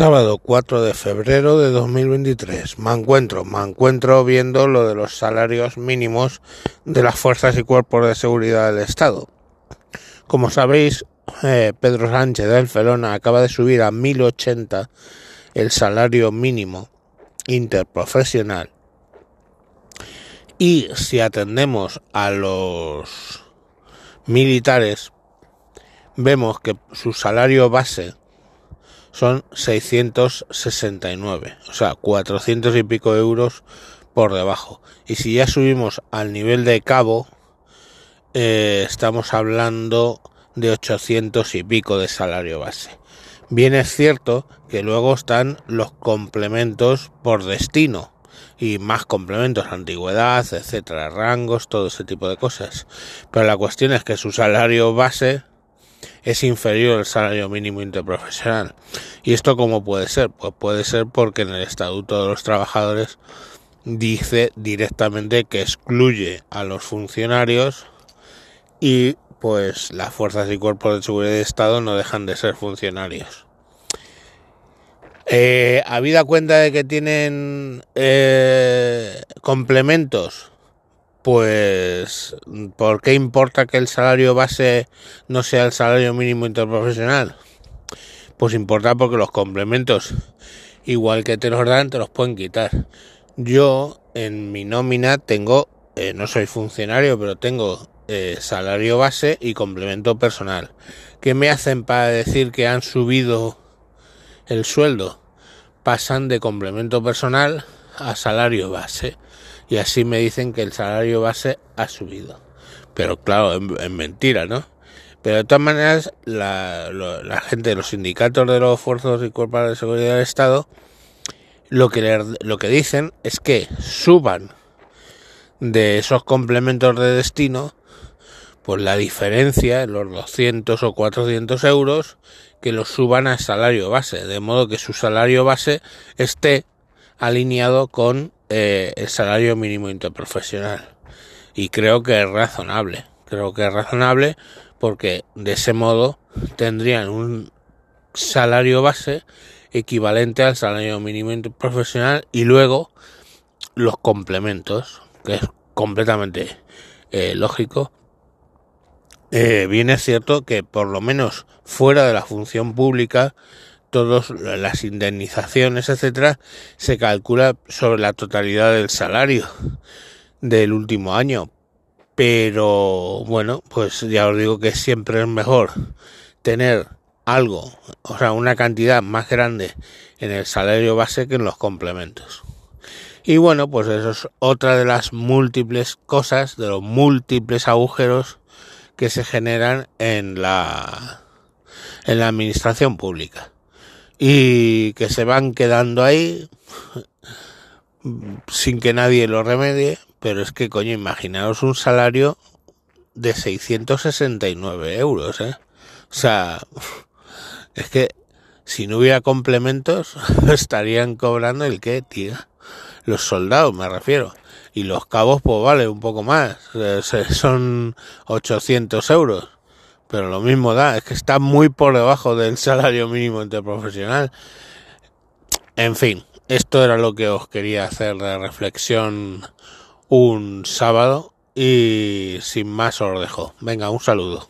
Sábado 4 de febrero de 2023. Me encuentro, me encuentro viendo lo de los salarios mínimos de las fuerzas y cuerpos de seguridad del Estado. Como sabéis, eh, Pedro Sánchez del Felona acaba de subir a 1080 el salario mínimo interprofesional. Y si atendemos a los militares, vemos que su salario base son 669, o sea, 400 y pico euros por debajo. Y si ya subimos al nivel de cabo, eh, estamos hablando de 800 y pico de salario base. Bien es cierto que luego están los complementos por destino y más complementos, antigüedad, etcétera, rangos, todo ese tipo de cosas. Pero la cuestión es que su salario base es inferior al salario mínimo interprofesional. ¿Y esto cómo puede ser? Pues puede ser porque en el Estatuto de los Trabajadores dice directamente que excluye a los funcionarios y pues las fuerzas y cuerpos de seguridad de Estado no dejan de ser funcionarios. Eh, habida cuenta de que tienen eh, complementos pues ¿por qué importa que el salario base no sea el salario mínimo interprofesional? Pues importa porque los complementos, igual que te los dan, te los pueden quitar. Yo en mi nómina tengo, eh, no soy funcionario, pero tengo eh, salario base y complemento personal. ¿Qué me hacen para decir que han subido el sueldo? Pasan de complemento personal a salario base y así me dicen que el salario base ha subido. Pero claro, es, mentira, ¿no? Pero de todas maneras, la, la, gente los sindicatos de los fuerzas y cuerpos de seguridad del Estado lo que, lo que dicen es que suban de esos complementos de destino pues la diferencia, los 200 o 400 euros, que los suban a salario base, de modo que su salario base esté alineado con eh, el salario mínimo interprofesional. Y creo que es razonable. Creo que es razonable porque de ese modo tendrían un salario base equivalente al salario mínimo interprofesional y luego los complementos, que es completamente eh, lógico. Eh, bien es cierto que por lo menos fuera de la función pública todas las indemnizaciones, etcétera, se calcula sobre la totalidad del salario del último año. Pero bueno, pues ya os digo que siempre es mejor tener algo, o sea, una cantidad más grande en el salario base que en los complementos. Y bueno, pues eso es otra de las múltiples cosas, de los múltiples agujeros que se generan en la en la administración pública y que se van quedando ahí sin que nadie lo remedie, pero es que coño, imaginaos un salario de 669 euros, ¿eh? O sea, es que si no hubiera complementos estarían cobrando el qué, tío. Los soldados me refiero. Y los cabos pues vale un poco más, eh, son 800 euros pero lo mismo da, es que está muy por debajo del salario mínimo interprofesional. En fin, esto era lo que os quería hacer de reflexión un sábado y sin más os dejo. Venga, un saludo.